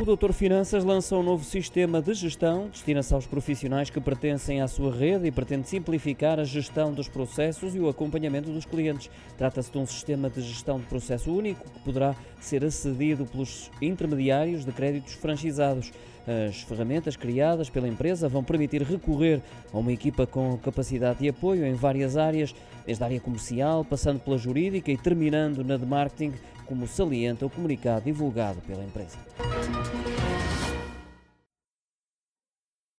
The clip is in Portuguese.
O Doutor Finanças lança um novo sistema de gestão, destina-se aos profissionais que pertencem à sua rede e pretende simplificar a gestão dos processos e o acompanhamento dos clientes. Trata-se de um sistema de gestão de processo único que poderá ser acedido pelos intermediários de créditos franchisados. As ferramentas criadas pela empresa vão permitir recorrer a uma equipa com capacidade de apoio em várias áreas, desde a área comercial, passando pela jurídica e terminando na de marketing, como salienta o comunicado divulgado pela empresa.